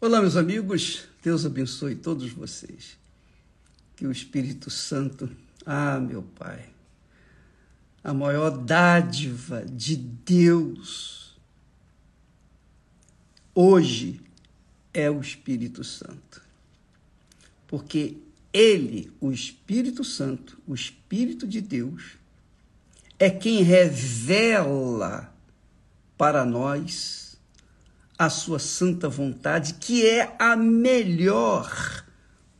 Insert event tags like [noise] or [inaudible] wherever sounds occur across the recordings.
Olá, meus amigos, Deus abençoe todos vocês. Que o Espírito Santo, ah, meu Pai, a maior dádiva de Deus hoje é o Espírito Santo. Porque Ele, o Espírito Santo, o Espírito de Deus, é quem revela para nós a sua santa vontade, que é a melhor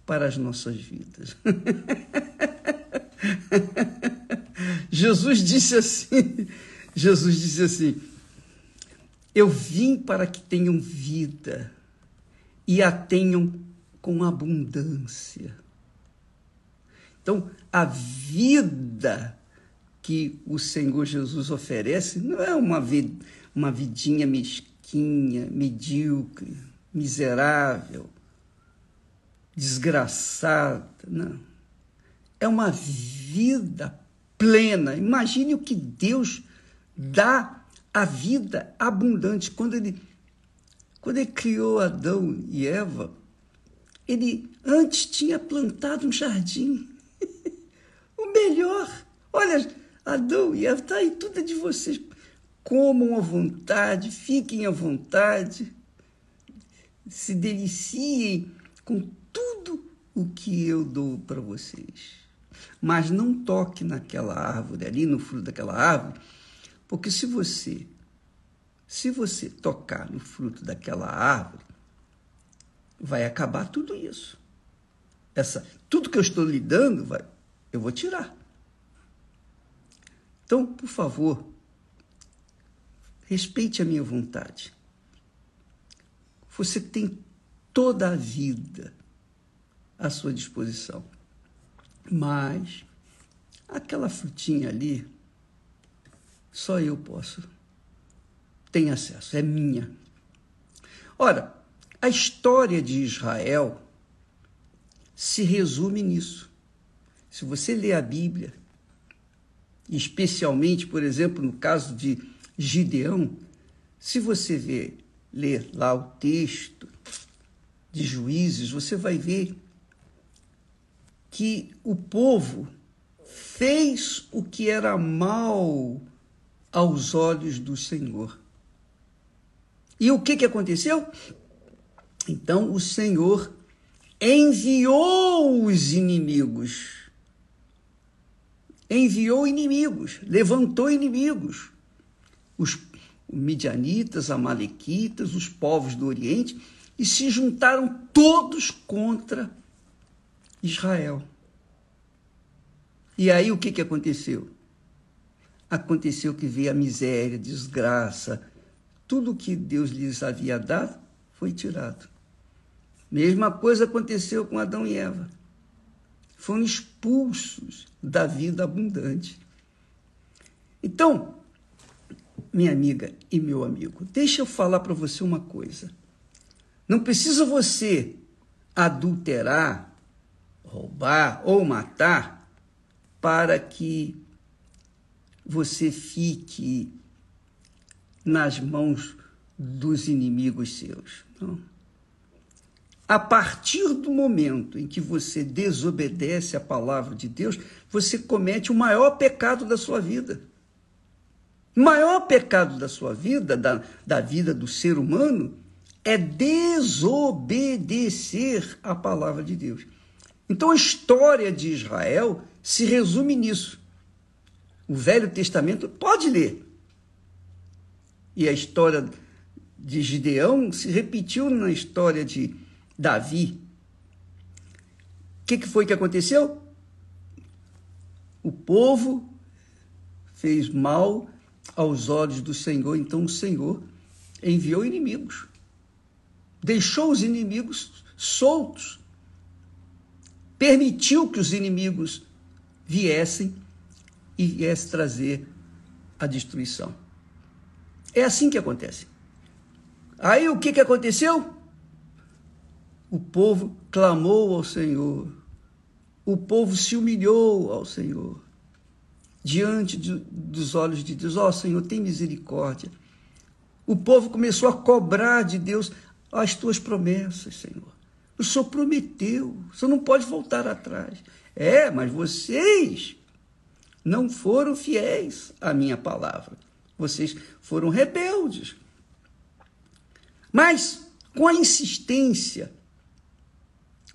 para as nossas vidas. [laughs] Jesus disse assim: Jesus disse assim: Eu vim para que tenham vida e a tenham com abundância. Então, a vida que o Senhor Jesus oferece não é uma, vida, uma vidinha mesquinha mesquinha, medíocre, miserável, desgraçada. Não. É uma vida plena. Imagine o que Deus dá à vida abundante. Quando ele, quando ele criou Adão e Eva, ele antes tinha plantado um jardim. [laughs] o melhor. Olha, Adão e Eva, está aí tudo é de vocês comam à vontade, fiquem à vontade, se deliciem com tudo o que eu dou para vocês. Mas não toque naquela árvore, ali no fruto daquela árvore, porque se você se você tocar no fruto daquela árvore, vai acabar tudo isso. Essa, tudo que eu estou lhe dando, vai, eu vou tirar. Então, por favor, Respeite a minha vontade. Você tem toda a vida à sua disposição. Mas aquela frutinha ali, só eu posso. Tem acesso, é minha. Ora, a história de Israel se resume nisso. Se você lê a Bíblia, especialmente, por exemplo, no caso de Gideão, se você ver, ler lá o texto de Juízes, você vai ver que o povo fez o que era mal aos olhos do Senhor. E o que, que aconteceu? Então o Senhor enviou os inimigos. Enviou inimigos, levantou inimigos os midianitas, amalequitas, os povos do Oriente, e se juntaram todos contra Israel. E aí o que, que aconteceu? Aconteceu que veio a miséria, a desgraça, tudo que Deus lhes havia dado foi tirado. Mesma coisa aconteceu com Adão e Eva. Foram expulsos da vida abundante. Então, minha amiga e meu amigo, deixa eu falar para você uma coisa. Não precisa você adulterar, roubar ou matar para que você fique nas mãos dos inimigos seus. Não. A partir do momento em que você desobedece à palavra de Deus, você comete o maior pecado da sua vida. Maior pecado da sua vida, da, da vida do ser humano, é desobedecer à palavra de Deus. Então a história de Israel se resume nisso. O Velho Testamento pode ler. E a história de Gideão se repetiu na história de Davi. O que, que foi que aconteceu? O povo fez mal aos olhos do Senhor, então o Senhor enviou inimigos. Deixou os inimigos soltos. Permitiu que os inimigos viessem e viessem trazer a destruição. É assim que acontece. Aí o que, que aconteceu? O povo clamou ao Senhor. O povo se humilhou ao Senhor diante de, dos olhos de Deus: Ó oh, Senhor, tem misericórdia. O povo começou a cobrar de Deus as tuas promessas, Senhor. O Senhor prometeu, o Senhor não pode voltar atrás. É, mas vocês não foram fiéis à minha palavra. Vocês foram rebeldes. Mas com a insistência,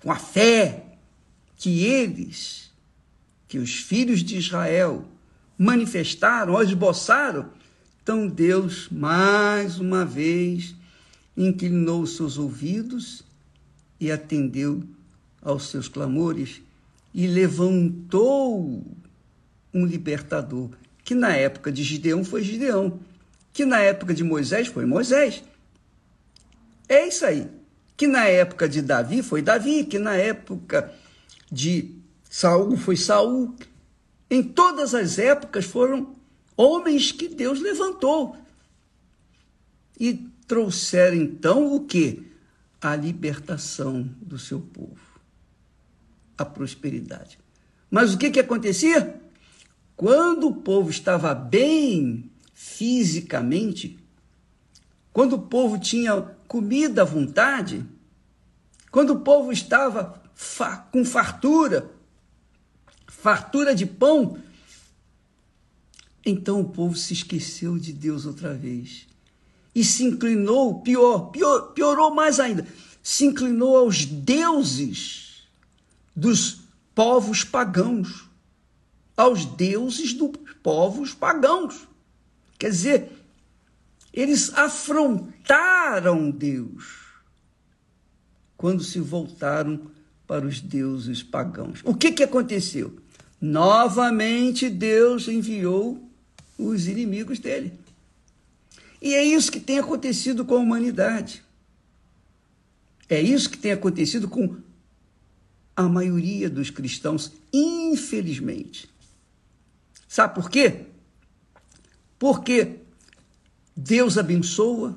com a fé que eles, que os filhos de Israel manifestaram, esboçaram, então Deus, mais uma vez, inclinou os seus ouvidos e atendeu aos seus clamores e levantou um libertador, que na época de Gideão foi Gideão, que na época de Moisés foi Moisés. É isso aí. Que na época de Davi foi Davi, que na época de Saul foi Saul. Em todas as épocas foram homens que Deus levantou. E trouxeram então o que? A libertação do seu povo, a prosperidade. Mas o que, que acontecia? Quando o povo estava bem fisicamente, quando o povo tinha comida à vontade, quando o povo estava com fartura, fartura de pão, então o povo se esqueceu de Deus outra vez e se inclinou, pior, pior piorou mais ainda, se inclinou aos deuses dos povos pagãos aos deuses dos povos pagãos. Quer dizer, eles afrontaram Deus quando se voltaram para os deuses pagãos. O que, que aconteceu? Novamente Deus enviou os inimigos dele. E é isso que tem acontecido com a humanidade. É isso que tem acontecido com a maioria dos cristãos, infelizmente. Sabe por quê? Porque Deus abençoa,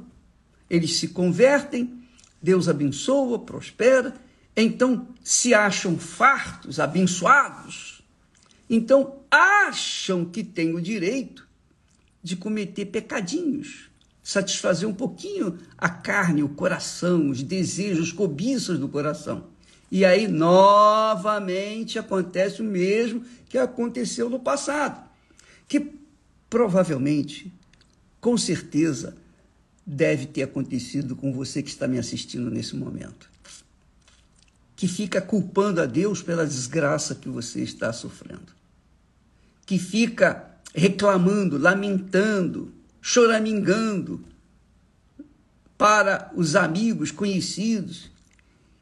eles se convertem, Deus abençoa, prospera, então se acham fartos, abençoados, então acham que têm o direito de cometer pecadinhos, satisfazer um pouquinho a carne, o coração, os desejos, cobiças do coração. E aí novamente acontece o mesmo que aconteceu no passado que provavelmente, com certeza, deve ter acontecido com você que está me assistindo nesse momento. Que fica culpando a Deus pela desgraça que você está sofrendo. Que fica reclamando, lamentando, choramingando para os amigos, conhecidos,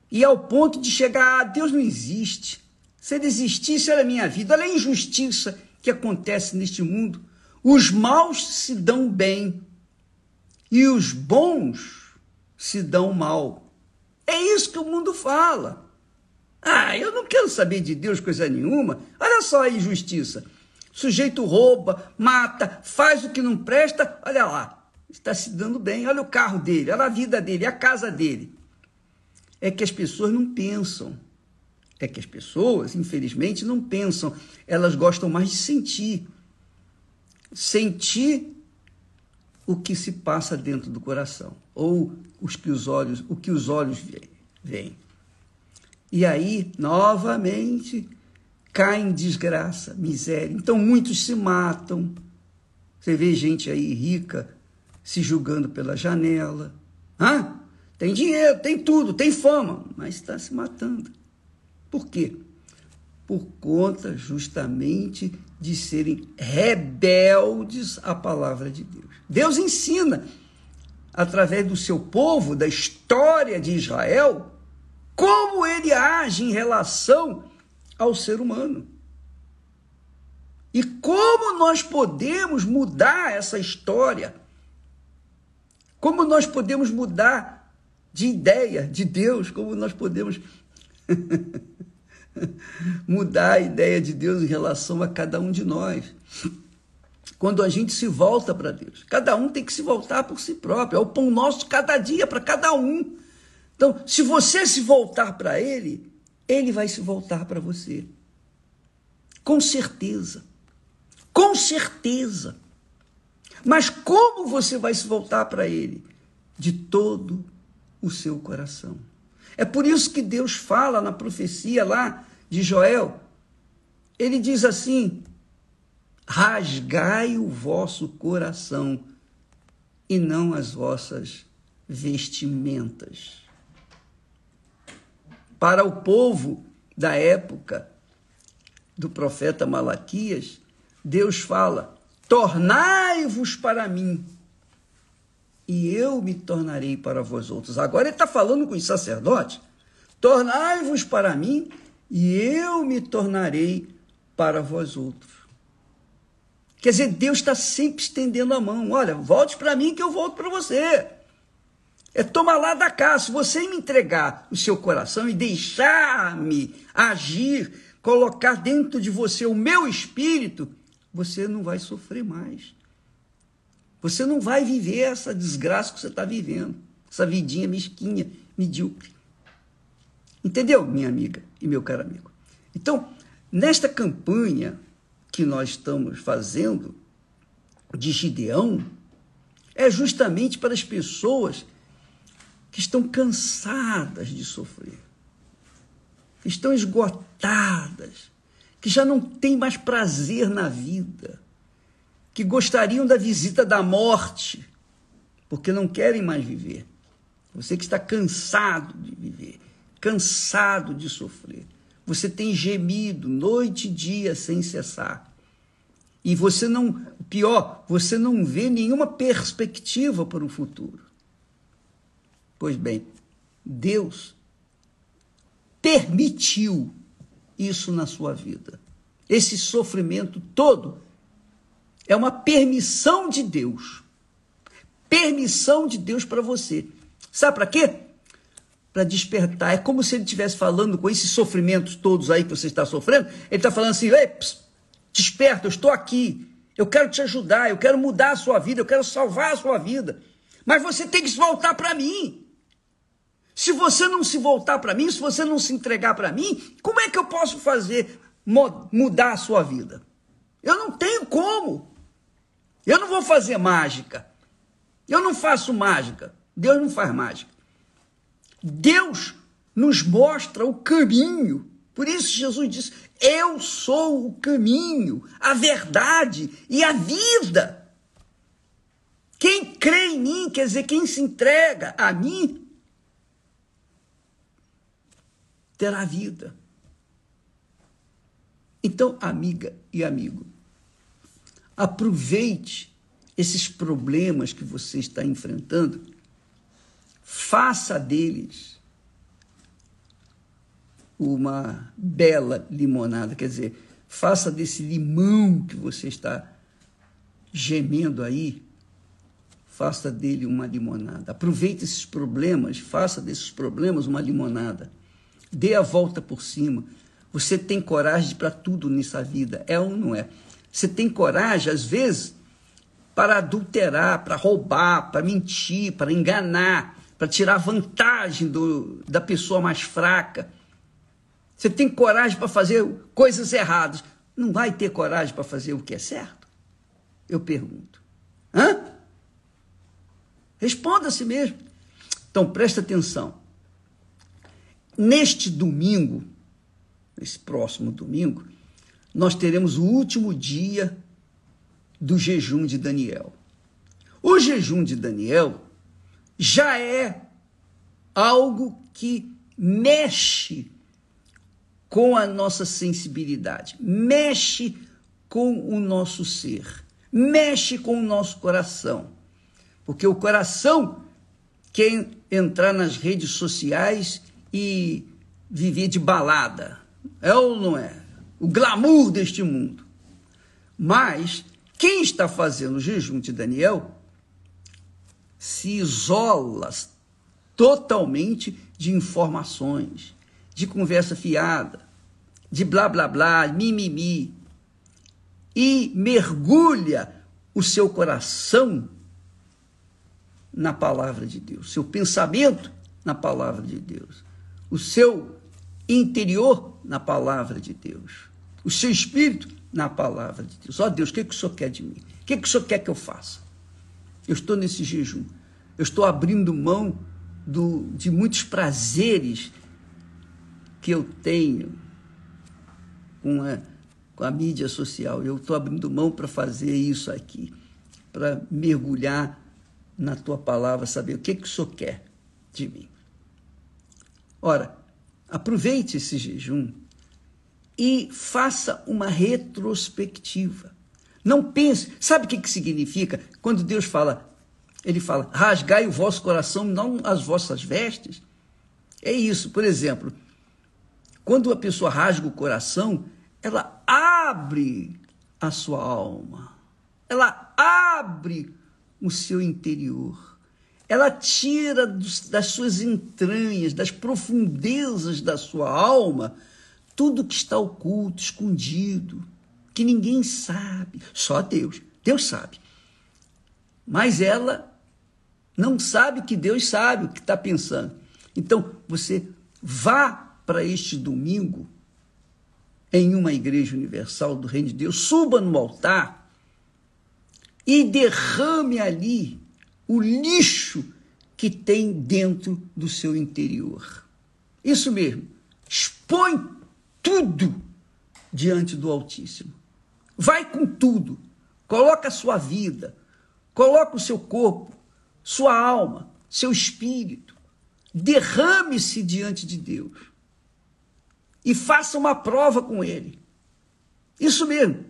e ao ponto de chegar a ah, Deus não existe. Se ele existisse, era minha vida. Olha a injustiça que acontece neste mundo. Os maus se dão bem e os bons se dão mal. É isso que o mundo fala. Ah, eu não quero saber de Deus coisa nenhuma. Olha só a injustiça. Sujeito rouba, mata, faz o que não presta, olha lá, está se dando bem. Olha o carro dele, olha a vida dele, a casa dele. É que as pessoas não pensam é que as pessoas, infelizmente, não pensam, elas gostam mais de sentir. Sentir o que se passa dentro do coração, ou os que os olhos, o que os olhos veem. E aí, novamente, cai em desgraça, miséria. Então, muitos se matam. Você vê gente aí rica se julgando pela janela. Hã? Tem dinheiro, tem tudo, tem fama, mas está se matando. Por quê? Por conta justamente de serem rebeldes à palavra de Deus. Deus ensina, através do seu povo, da história de Israel, como ele age em relação ao ser humano. E como nós podemos mudar essa história? Como nós podemos mudar de ideia de Deus? Como nós podemos [laughs] mudar a ideia de Deus em relação a cada um de nós. Quando a gente se volta para Deus, cada um tem que se voltar por si próprio, é o pão nosso cada dia para cada um. Então, se você se voltar para Ele, Ele vai se voltar para você. Com certeza. Com certeza. Mas como você vai se voltar para Ele? De todo o seu coração. É por isso que Deus fala na profecia lá de Joel. Ele diz assim: rasgai o vosso coração e não as vossas vestimentas. Para o povo da época do profeta Malaquias, Deus fala: tornai-vos para mim, e eu me tornarei para vós outros. Agora ele está falando com os sacerdotes: tornai-vos para mim, e eu me tornarei para vós outros. Quer dizer, Deus está sempre estendendo a mão. Olha, volte para mim que eu volto para você. É tomar lá da casa. Se você me entregar o seu coração e deixar-me agir, colocar dentro de você o meu espírito, você não vai sofrer mais. Você não vai viver essa desgraça que você está vivendo, essa vidinha mesquinha, medíocre. Entendeu, minha amiga e meu caro amigo? Então, nesta campanha que nós estamos fazendo de Gideão é justamente para as pessoas que estão cansadas de sofrer, que estão esgotadas, que já não têm mais prazer na vida, que gostariam da visita da morte, porque não querem mais viver. Você que está cansado de viver, cansado de sofrer. Você tem gemido noite e dia sem cessar. E você não, pior, você não vê nenhuma perspectiva para o futuro. Pois bem, Deus permitiu isso na sua vida. Esse sofrimento todo é uma permissão de Deus. Permissão de Deus para você. Sabe para quê? para despertar. É como se ele estivesse falando com esses sofrimentos todos aí que você está sofrendo. Ele está falando assim: Ei, ps, desperta, eu estou aqui. Eu quero te ajudar, eu quero mudar a sua vida, eu quero salvar a sua vida. Mas você tem que voltar para mim. Se você não se voltar para mim, se você não se entregar para mim, como é que eu posso fazer mudar a sua vida? Eu não tenho como. Eu não vou fazer mágica. Eu não faço mágica. Deus não faz mágica. Deus nos mostra o caminho. Por isso Jesus disse: Eu sou o caminho, a verdade e a vida. Quem crê em mim, quer dizer, quem se entrega a mim, terá vida. Então, amiga e amigo, aproveite esses problemas que você está enfrentando faça deles uma bela limonada, quer dizer, faça desse limão que você está gemendo aí, faça dele uma limonada. Aproveite esses problemas, faça desses problemas uma limonada. Dê a volta por cima. Você tem coragem para tudo nessa vida, é ou não é? Você tem coragem, às vezes, para adulterar, para roubar, para mentir, para enganar para tirar vantagem do, da pessoa mais fraca. Você tem coragem para fazer coisas erradas. Não vai ter coragem para fazer o que é certo? Eu pergunto. Hã? Responda a si mesmo. Então, presta atenção. Neste domingo, esse próximo domingo, nós teremos o último dia do jejum de Daniel. O jejum de Daniel já é algo que mexe com a nossa sensibilidade, mexe com o nosso ser, mexe com o nosso coração. Porque o coração quer entrar nas redes sociais e viver de balada. É ou não é? O glamour deste mundo. Mas quem está fazendo o jejum de Daniel se isola totalmente de informações, de conversa fiada, de blá blá blá, mimimi, e mergulha o seu coração na palavra de Deus, seu pensamento na palavra de Deus, o seu interior na palavra de Deus, o seu espírito na palavra de Deus. Ó oh, Deus, o que, que o Senhor quer de mim? O que, que o Senhor quer que eu faça? Eu estou nesse jejum. Eu estou abrindo mão do, de muitos prazeres que eu tenho com a, com a mídia social. Eu estou abrindo mão para fazer isso aqui, para mergulhar na tua palavra, saber o que, que o Senhor quer de mim. Ora, aproveite esse jejum e faça uma retrospectiva. Não pense, sabe o que, que significa? Quando Deus fala, ele fala, rasgai o vosso coração, não as vossas vestes. É isso, por exemplo, quando a pessoa rasga o coração, ela abre a sua alma, ela abre o seu interior, ela tira das suas entranhas, das profundezas da sua alma, tudo que está oculto, escondido, que ninguém sabe, só Deus. Deus sabe. Mas ela não sabe que Deus sabe o que está pensando. Então, você vá para este domingo em uma igreja universal do Reino de Deus, suba no altar e derrame ali o lixo que tem dentro do seu interior. Isso mesmo, expõe tudo diante do Altíssimo. Vai com tudo. Coloca a sua vida, coloca o seu corpo, sua alma, seu espírito. Derrame-se diante de Deus. E faça uma prova com ele. Isso mesmo.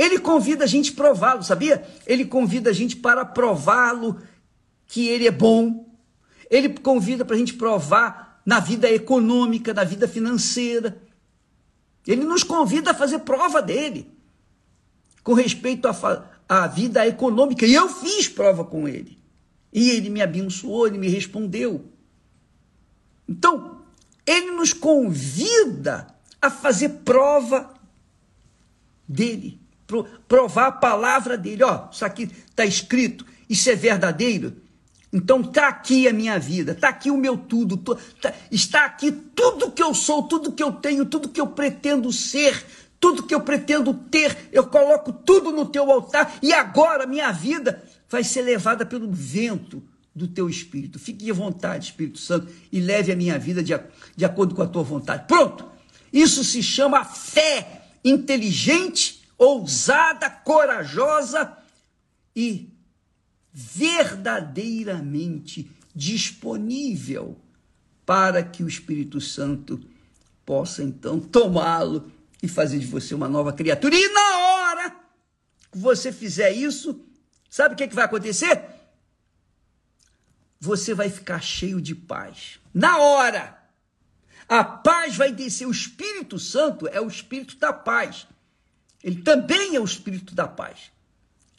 Ele convida a gente prová-lo, sabia? Ele convida a gente para prová-lo que ele é bom. Ele convida para a gente provar na vida econômica, na vida financeira. Ele nos convida a fazer prova dele com respeito à, vida econômica. E eu fiz prova com ele. E ele me abençoou, ele me respondeu. Então, ele nos convida a fazer prova dele, provar a palavra dele. Ó, isso aqui está escrito, isso é verdadeiro. Então está aqui a minha vida, está aqui o meu tudo, tô, tá, está aqui tudo que eu sou, tudo que eu tenho, tudo que eu pretendo ser, tudo que eu pretendo ter, eu coloco tudo no teu altar e agora minha vida vai ser levada pelo vento do teu espírito. Fique à vontade, Espírito Santo, e leve a minha vida de, de acordo com a tua vontade. Pronto! Isso se chama fé inteligente, ousada, corajosa e verdadeiramente disponível para que o Espírito Santo possa então tomá-lo e fazer de você uma nova criatura. E na hora que você fizer isso, sabe o que, que vai acontecer? Você vai ficar cheio de paz. Na hora! A paz vai descer. O Espírito Santo é o Espírito da paz. Ele também é o Espírito da paz.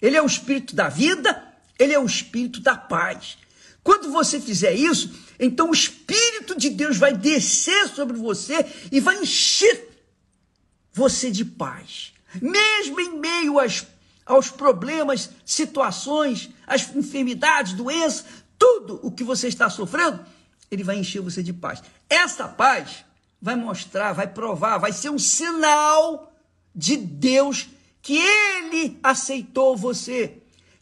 Ele é o Espírito da vida ele é o espírito da paz. Quando você fizer isso, então o Espírito de Deus vai descer sobre você e vai encher você de paz. Mesmo em meio às, aos problemas, situações, às enfermidades, doenças, tudo o que você está sofrendo, ele vai encher você de paz. Essa paz vai mostrar, vai provar, vai ser um sinal de Deus que ele aceitou você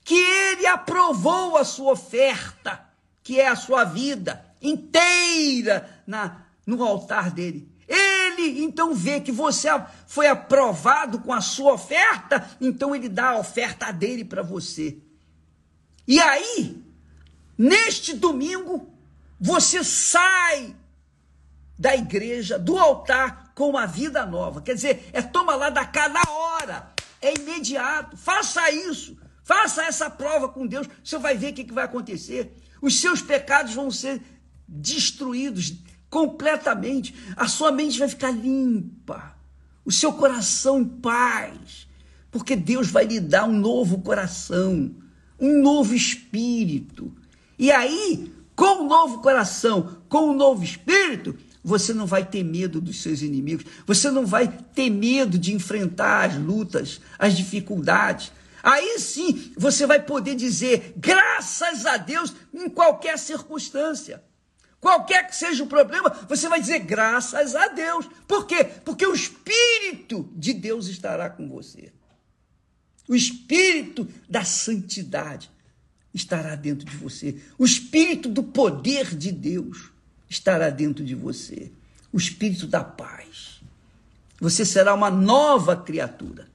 que ele aprovou a sua oferta, que é a sua vida inteira na, no altar dele. Ele então vê que você foi aprovado com a sua oferta, então ele dá a oferta dele para você. E aí, neste domingo, você sai da igreja, do altar, com uma vida nova. Quer dizer, é toma lá da cada hora, é imediato. Faça isso. Faça essa prova com Deus, você vai ver o que, que vai acontecer. Os seus pecados vão ser destruídos completamente. A sua mente vai ficar limpa. O seu coração em paz. Porque Deus vai lhe dar um novo coração, um novo espírito. E aí, com o um novo coração, com o um novo espírito, você não vai ter medo dos seus inimigos, você não vai ter medo de enfrentar as lutas, as dificuldades, Aí sim você vai poder dizer graças a Deus em qualquer circunstância. Qualquer que seja o problema, você vai dizer graças a Deus. Por quê? Porque o Espírito de Deus estará com você. O Espírito da santidade. estará dentro de você. O espírito do poder de Deus estará dentro de você. O espírito da paz. Você será uma nova criatura.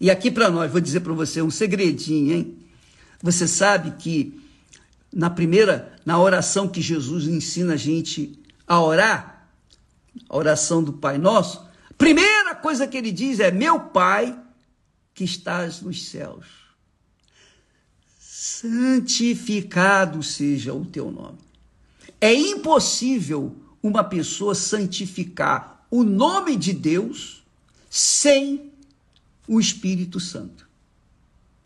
E aqui para nós, vou dizer para você um segredinho, hein? Você sabe que na primeira, na oração que Jesus ensina a gente a orar, a oração do Pai Nosso, primeira coisa que ele diz é: Meu Pai que estás nos céus, santificado seja o teu nome. É impossível uma pessoa santificar o nome de Deus sem o Espírito Santo.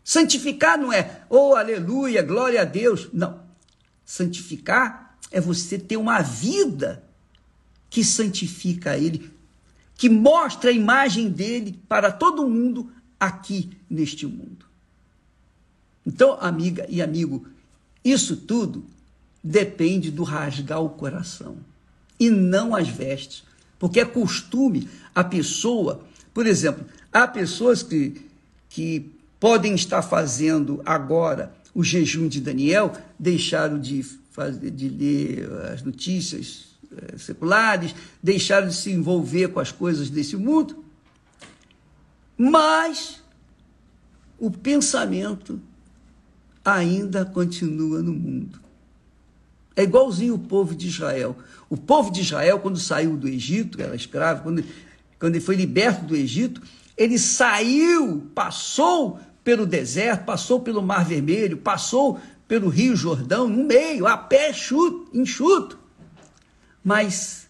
Santificar não é, oh, aleluia, glória a Deus. Não. Santificar é você ter uma vida que santifica Ele, que mostra a imagem dele para todo mundo aqui neste mundo. Então, amiga e amigo, isso tudo depende do rasgar o coração e não as vestes, porque é costume a pessoa, por exemplo, há pessoas que, que podem estar fazendo agora o jejum de Daniel, deixaram de, fazer, de ler as notícias eh, seculares, deixaram de se envolver com as coisas desse mundo, mas o pensamento ainda continua no mundo. É igualzinho o povo de Israel. O povo de Israel, quando saiu do Egito, era escravo, quando, quando ele foi liberto do Egito, ele saiu, passou pelo deserto, passou pelo Mar Vermelho, passou pelo Rio Jordão, no meio, a pé chuto, enxuto. Mas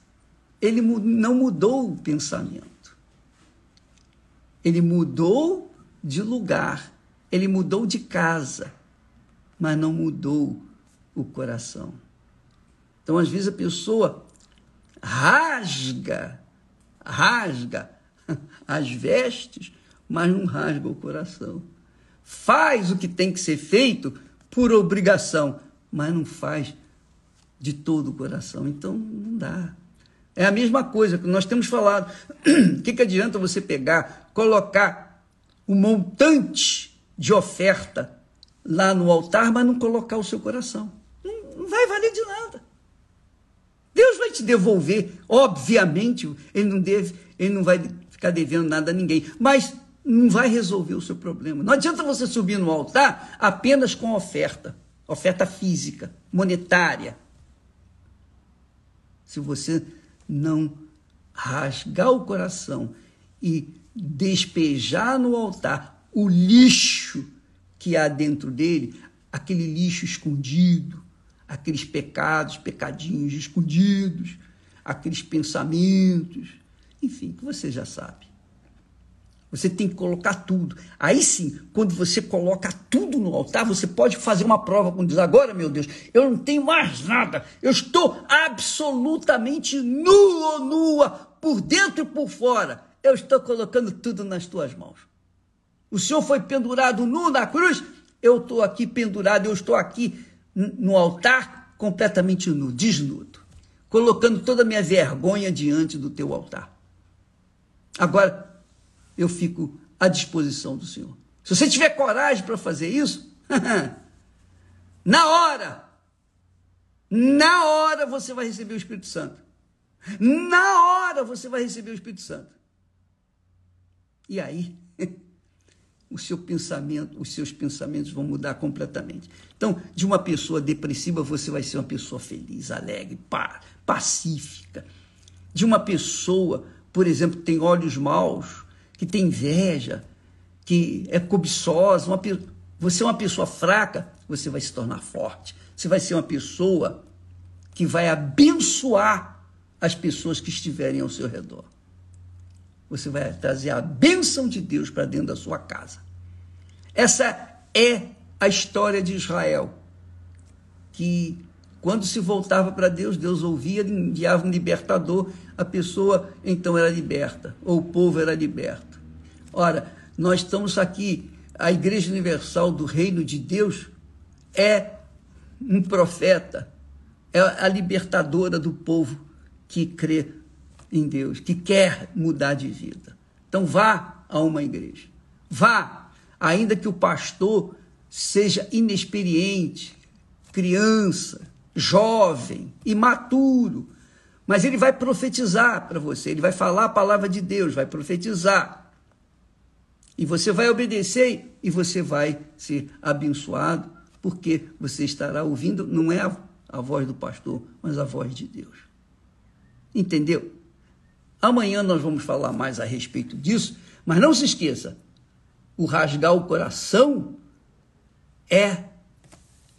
ele não mudou o pensamento. Ele mudou de lugar, ele mudou de casa, mas não mudou o coração. Então, às vezes, a pessoa rasga, rasga [laughs] as vestes, mas não rasga o coração. Faz o que tem que ser feito por obrigação, mas não faz de todo o coração. Então, não dá. É a mesma coisa que nós temos falado. O [clears throat] que, que adianta você pegar, colocar o um montante de oferta lá no altar, mas não colocar o seu coração? Não, não vai valer de nada. Deus vai te devolver, obviamente, ele não deve, ele não vai ficar devendo nada a ninguém, mas não vai resolver o seu problema. Não adianta você subir no altar apenas com oferta, oferta física, monetária. Se você não rasgar o coração e despejar no altar o lixo que há dentro dele, aquele lixo escondido, aqueles pecados, pecadinhos escondidos, aqueles pensamentos, enfim, que você já sabe. Você tem que colocar tudo. Aí sim, quando você coloca tudo no altar, você pode fazer uma prova com Deus. Agora, meu Deus, eu não tenho mais nada. Eu estou absolutamente nu ou nua, por dentro e por fora. Eu estou colocando tudo nas tuas mãos. O Senhor foi pendurado nu na cruz. Eu estou aqui pendurado, eu estou aqui no altar completamente nu, desnudo, colocando toda a minha vergonha diante do teu altar. Agora, eu fico à disposição do Senhor. Se você tiver coragem para fazer isso, [laughs] na hora, na hora você vai receber o Espírito Santo. Na hora você vai receber o Espírito Santo. E aí, [laughs] o seu pensamento, os seus pensamentos vão mudar completamente. Então, de uma pessoa depressiva, você vai ser uma pessoa feliz, alegre, pacífica. De uma pessoa por exemplo, que tem olhos maus, que tem inveja, que é cobiçosa, uma, você é uma pessoa fraca, você vai se tornar forte. Você vai ser uma pessoa que vai abençoar as pessoas que estiverem ao seu redor. Você vai trazer a bênção de Deus para dentro da sua casa. Essa é a história de Israel, que quando se voltava para Deus, Deus ouvia, enviava um libertador, a pessoa então era liberta, ou o povo era liberto. Ora, nós estamos aqui, a Igreja Universal do Reino de Deus é um profeta, é a libertadora do povo que crê em Deus, que quer mudar de vida. Então vá a uma igreja. Vá, ainda que o pastor seja inexperiente, criança, jovem, imaturo, mas ele vai profetizar para você, ele vai falar a palavra de Deus, vai profetizar. E você vai obedecer e você vai ser abençoado, porque você estará ouvindo, não é a, a voz do pastor, mas a voz de Deus. Entendeu? Amanhã nós vamos falar mais a respeito disso, mas não se esqueça: o rasgar o coração é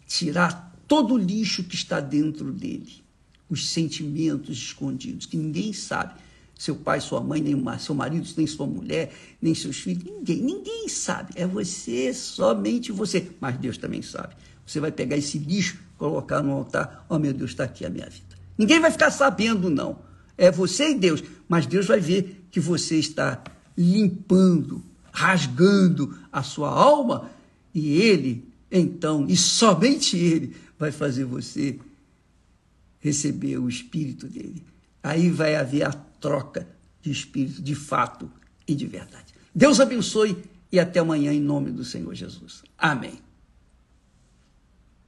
tirar todo o lixo que está dentro dele, os sentimentos escondidos, que ninguém sabe. Seu pai, sua mãe, nem seu marido, nem sua mulher, nem seus filhos, ninguém, ninguém sabe. É você, somente você. Mas Deus também sabe. Você vai pegar esse lixo, colocar no altar, oh meu Deus, está aqui a minha vida. Ninguém vai ficar sabendo, não. É você e Deus. Mas Deus vai ver que você está limpando, rasgando a sua alma, e Ele, então, e somente Ele, vai fazer você receber o Espírito dele. Aí vai haver a troca de Espírito, de fato e de verdade. Deus abençoe e até amanhã, em nome do Senhor Jesus. Amém.